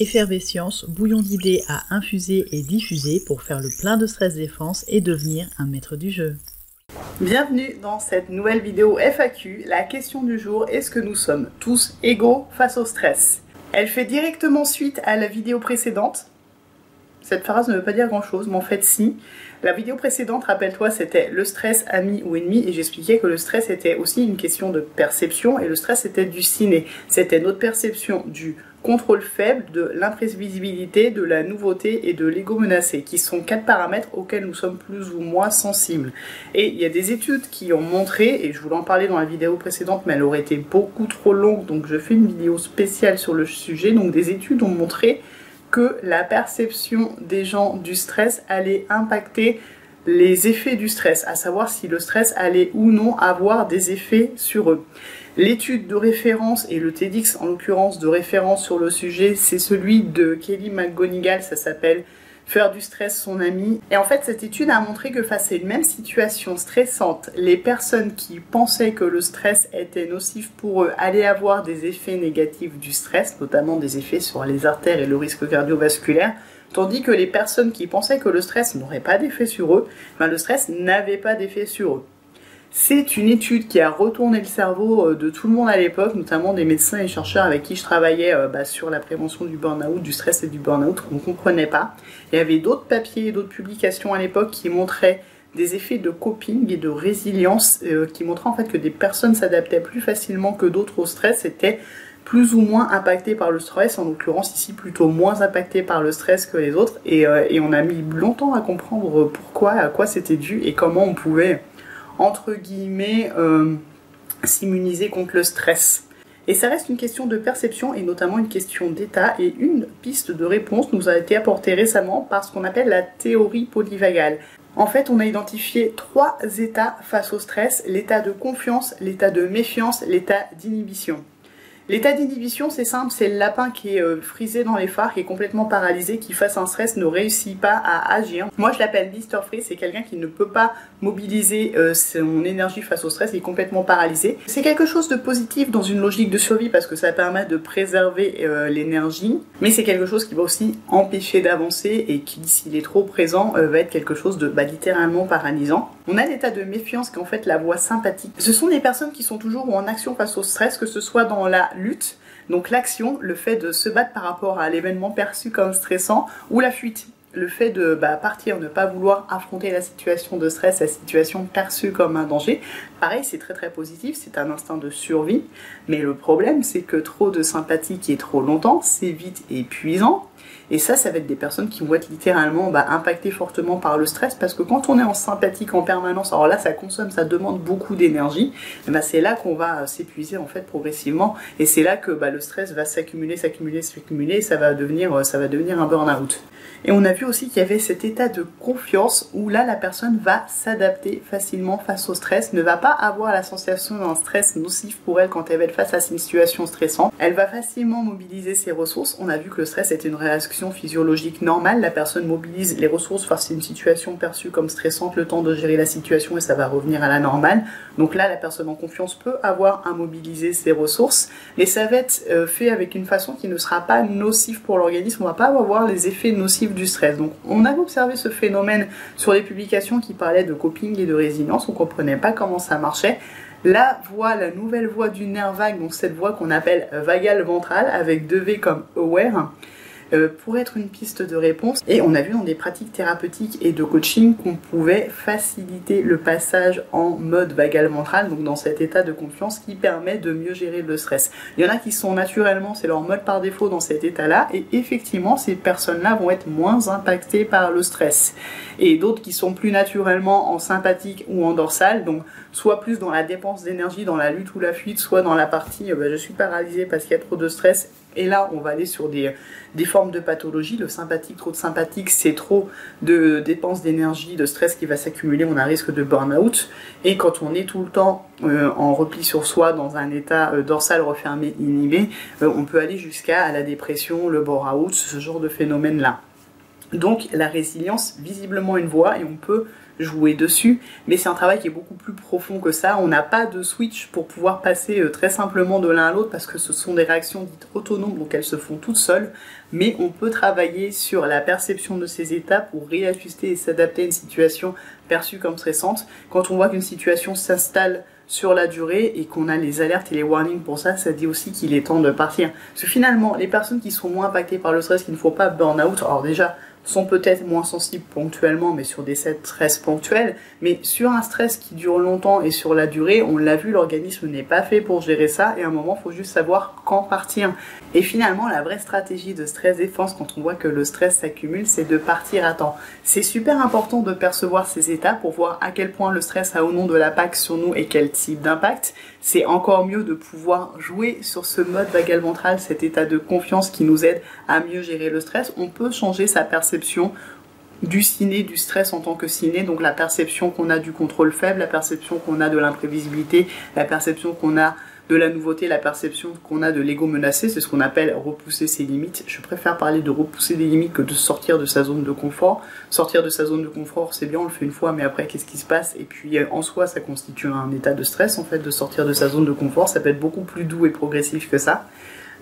Effervescience, bouillon d'idées à infuser et diffuser pour faire le plein de stress défense et devenir un maître du jeu. Bienvenue dans cette nouvelle vidéo FAQ. La question du jour, est-ce que nous sommes tous égaux face au stress? Elle fait directement suite à la vidéo précédente. Cette phrase ne veut pas dire grand-chose, mais en fait si. La vidéo précédente, rappelle-toi, c'était le stress ami ou ennemi et j'expliquais que le stress était aussi une question de perception et le stress était du ciné. C'était notre perception du contrôle faible, de l'imprévisibilité, de la nouveauté et de l'ego menacé, qui sont quatre paramètres auxquels nous sommes plus ou moins sensibles. Et il y a des études qui ont montré, et je voulais en parler dans la vidéo précédente, mais elle aurait été beaucoup trop longue, donc je fais une vidéo spéciale sur le sujet. Donc des études ont montré que la perception des gens du stress allait impacter les effets du stress, à savoir si le stress allait ou non avoir des effets sur eux. L'étude de référence, et le TEDx en l'occurrence de référence sur le sujet, c'est celui de Kelly McGonigal, ça s'appelle faire du stress son ami. Et en fait, cette étude a montré que face à une même situation stressante, les personnes qui pensaient que le stress était nocif pour eux allaient avoir des effets négatifs du stress, notamment des effets sur les artères et le risque cardiovasculaire, tandis que les personnes qui pensaient que le stress n'aurait pas d'effet sur eux, ben le stress n'avait pas d'effet sur eux. C'est une étude qui a retourné le cerveau euh, de tout le monde à l'époque, notamment des médecins et chercheurs avec qui je travaillais euh, bah, sur la prévention du burn-out, du stress et du burn-out, qu'on ne comprenait pas. Il y avait d'autres papiers d'autres publications à l'époque qui montraient des effets de coping et de résilience, euh, qui montraient en fait que des personnes s'adaptaient plus facilement que d'autres au stress, étaient plus ou moins impactées par le stress, en l'occurrence ici plutôt moins impactées par le stress que les autres, et, et on a mis longtemps à comprendre pourquoi, à quoi c'était dû et comment on pouvait entre guillemets, euh, s'immuniser contre le stress. Et ça reste une question de perception et notamment une question d'état. Et une piste de réponse nous a été apportée récemment par ce qu'on appelle la théorie polyvagale. En fait, on a identifié trois états face au stress, l'état de confiance, l'état de méfiance, l'état d'inhibition. L'état d'inhibition, c'est simple, c'est le lapin qui est euh, frisé dans les phares, qui est complètement paralysé, qui face à un stress ne réussit pas à agir. Moi, je l'appelle Mr. Freeze, c'est quelqu'un qui ne peut pas mobiliser euh, son énergie face au stress, il est complètement paralysé. C'est quelque chose de positif dans une logique de survie parce que ça permet de préserver euh, l'énergie, mais c'est quelque chose qui va aussi empêcher d'avancer et qui, s'il est trop présent, va être quelque chose de bah, littéralement paralysant. On a l'état de méfiance qui est en fait la voie sympathique. Ce sont des personnes qui sont toujours en action face au stress, que ce soit dans la lutte, donc l'action, le fait de se battre par rapport à l'événement perçu comme stressant, ou la fuite, le fait de bah, partir, ne pas vouloir affronter la situation de stress, la situation perçue comme un danger, pareil, c'est très très positif, c'est un instinct de survie. Mais le problème, c'est que trop de sympathie qui est trop longtemps, c'est vite épuisant. Et ça, ça va être des personnes qui vont être littéralement bah, impactées fortement par le stress parce que quand on est en sympathique en permanence, alors là, ça consomme, ça demande beaucoup d'énergie. Bah, c'est là qu'on va s'épuiser en fait progressivement et c'est là que bah, le stress va s'accumuler, s'accumuler, s'accumuler ça va devenir, ça va devenir un burn-out. Et on a vu aussi qu'il y avait cet état de confiance où là la personne va s'adapter facilement face au stress, ne va pas avoir la sensation d'un stress nocif pour elle quand elle va être face à une situation stressante. Elle va facilement mobiliser ses ressources. On a vu que le stress était une réaction physiologique normale. La personne mobilise les ressources face à une situation perçue comme stressante, le temps de gérer la situation et ça va revenir à la normale. Donc là la personne en confiance peut avoir à mobiliser ses ressources. Mais ça va être euh, fait avec une façon qui ne sera pas nocif pour l'organisme. On va pas avoir les effets nocifs du stress. Donc on a observé ce phénomène sur les publications qui parlaient de coping et de résilience, on comprenait pas comment ça marchait. La voie, la nouvelle voie du nerf vague, donc cette voie qu'on appelle vagale ventrale avec deux V comme aware, euh, pour être une piste de réponse. Et on a vu dans des pratiques thérapeutiques et de coaching qu'on pouvait faciliter le passage en mode vagal ventral, donc dans cet état de confiance qui permet de mieux gérer le stress. Il y en a qui sont naturellement, c'est leur mode par défaut dans cet état-là, et effectivement, ces personnes-là vont être moins impactées par le stress. Et d'autres qui sont plus naturellement en sympathique ou en dorsal, donc soit plus dans la dépense d'énergie, dans la lutte ou la fuite, soit dans la partie euh, bah, je suis paralysé parce qu'il y a trop de stress et là, on va aller sur des, des formes de pathologie. Le sympathique, trop de sympathique, c'est trop de dépenses d'énergie, de stress qui va s'accumuler. On a risque de burn-out. Et quand on est tout le temps euh, en repli sur soi, dans un état euh, dorsal refermé, inhibé, euh, on peut aller jusqu'à la dépression, le bore-out, ce genre de phénomène-là. Donc la résilience, visiblement une voie, et on peut jouer dessus, mais c'est un travail qui est beaucoup plus profond que ça. On n'a pas de switch pour pouvoir passer euh, très simplement de l'un à l'autre parce que ce sont des réactions dites autonomes, donc elles se font toutes seules, mais on peut travailler sur la perception de ces états pour réajuster et s'adapter à une situation perçue comme stressante. Quand on voit qu'une situation s'installe sur la durée et qu'on a les alertes et les warnings pour ça, ça dit aussi qu'il est temps de partir. Parce que finalement, les personnes qui sont moins impactées par le stress, qui ne font pas burn-out, alors déjà, sont peut-être moins sensibles ponctuellement, mais sur des stress ponctuels. Mais sur un stress qui dure longtemps et sur la durée, on l'a vu, l'organisme n'est pas fait pour gérer ça. Et à un moment, faut juste savoir quand partir. Et finalement, la vraie stratégie de stress défense, quand on voit que le stress s'accumule, c'est de partir à temps. C'est super important de percevoir ces états pour voir à quel point le stress a au nom de l'impact sur nous et quel type d'impact. C'est encore mieux de pouvoir jouer sur ce mode vagal ventral, cet état de confiance qui nous aide à mieux gérer le stress. On peut changer sa perception du ciné, du stress en tant que ciné, donc la perception qu'on a du contrôle faible, la perception qu'on a de l'imprévisibilité, la perception qu'on a de la nouveauté, la perception qu'on a de l'ego menacé, c'est ce qu'on appelle repousser ses limites. Je préfère parler de repousser des limites que de sortir de sa zone de confort. Sortir de sa zone de confort, c'est bien, on le fait une fois, mais après, qu'est-ce qui se passe? Et puis, euh, en soi, ça constitue un état de stress, en fait, de sortir de sa zone de confort. Ça peut être beaucoup plus doux et progressif que ça.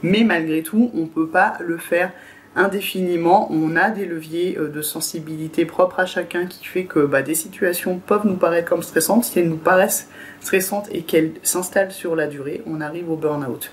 Mais malgré tout, on ne peut pas le faire indéfiniment. On a des leviers euh, de sensibilité propres à chacun qui fait que bah, des situations peuvent nous paraître comme stressantes. Si elles nous paraissent stressantes et qu'elles s'installent sur la durée, on arrive au burn-out.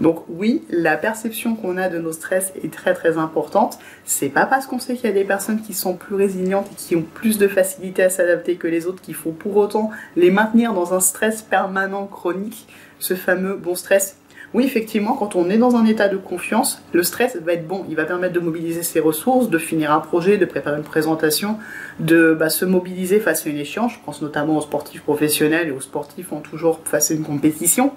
Donc oui, la perception qu'on a de nos stress est très très importante. C'est pas parce qu'on sait qu'il y a des personnes qui sont plus résilientes et qui ont plus de facilité à s'adapter que les autres qu'il faut pour autant les maintenir dans un stress permanent chronique, ce fameux bon stress oui, effectivement, quand on est dans un état de confiance, le stress va être bon. Il va permettre de mobiliser ses ressources, de finir un projet, de préparer une présentation, de bah, se mobiliser face à une échange. Je pense notamment aux sportifs professionnels et aux sportifs en toujours face à une compétition,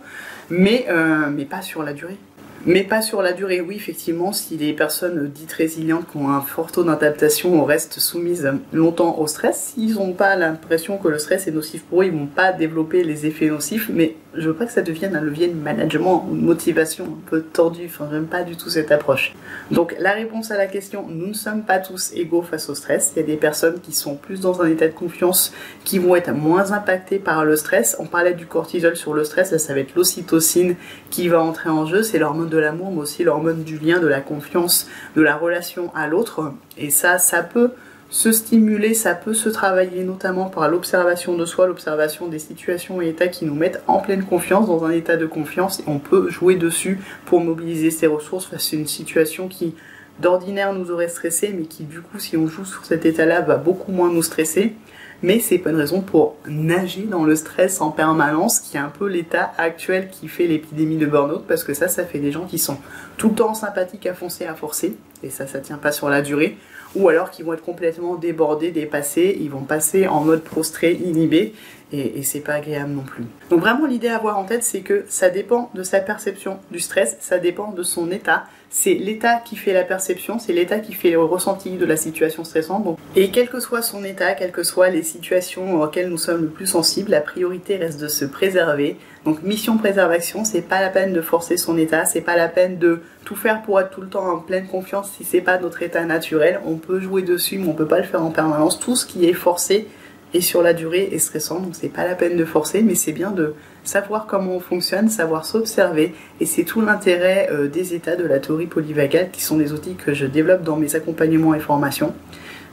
mais, euh, mais pas sur la durée. Mais pas sur la durée. Oui, effectivement, si les personnes dites résilientes qui ont un fort taux d'adaptation restent soumises longtemps au stress, s'ils n'ont pas l'impression que le stress est nocif pour eux, ils vont pas développer les effets nocifs. Mais je veux pas que ça devienne un levier de management ou de motivation un peu tordu. Enfin, j'aime pas du tout cette approche. Donc, la réponse à la question, nous ne sommes pas tous égaux face au stress. Il y a des personnes qui sont plus dans un état de confiance, qui vont être moins impactées par le stress. On parlait du cortisol sur le stress, là, ça va être l'ocytocine qui va entrer en jeu. C'est l'hormone de l'amour, mais aussi l'hormone du lien, de la confiance, de la relation à l'autre. Et ça, ça peut se stimuler, ça peut se travailler notamment par l'observation de soi, l'observation des situations et états qui nous mettent en pleine confiance, dans un état de confiance, et on peut jouer dessus pour mobiliser ses ressources face à une situation qui d'ordinaire nous aurait stressé, mais qui du coup, si on joue sur cet état-là, va beaucoup moins nous stresser mais c'est pas une raison pour nager dans le stress en permanence, qui est un peu l'état actuel qui fait l'épidémie de burn-out, parce que ça, ça fait des gens qui sont tout le temps sympathiques à foncer, à forcer, et ça, ça tient pas sur la durée, ou alors qui vont être complètement débordés, dépassés, ils vont passer en mode prostré, inhibé, et, et c'est pas agréable non plus. Donc vraiment, l'idée à avoir en tête, c'est que ça dépend de sa perception du stress, ça dépend de son état, c'est l'état qui fait la perception, c'est l'état qui fait le ressenti de la situation stressante. et quel que soit son état, quelles que soient les situations auxquelles nous sommes le plus sensibles, la priorité reste de se préserver. Donc mission préservation, c'est pas la peine de forcer son état, c'est pas la peine de tout faire pour être tout le temps en pleine confiance si c'est pas notre état naturel. On peut jouer dessus, mais on peut pas le faire en permanence. Tout ce qui est forcé et sur la durée est stressant, donc c'est pas la peine de forcer, mais c'est bien de savoir comment on fonctionne, savoir s'observer, et c'est tout l'intérêt euh, des états de la théorie polyvagale, qui sont des outils que je développe dans mes accompagnements et formations.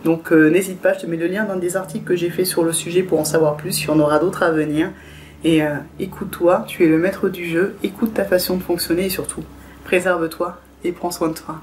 Donc euh, n'hésite pas, je te mets le lien dans des articles que j'ai fait sur le sujet pour en savoir plus, il y en aura d'autres à venir. Et euh, écoute-toi, tu es le maître du jeu, écoute ta façon de fonctionner et surtout, préserve-toi et prends soin de toi.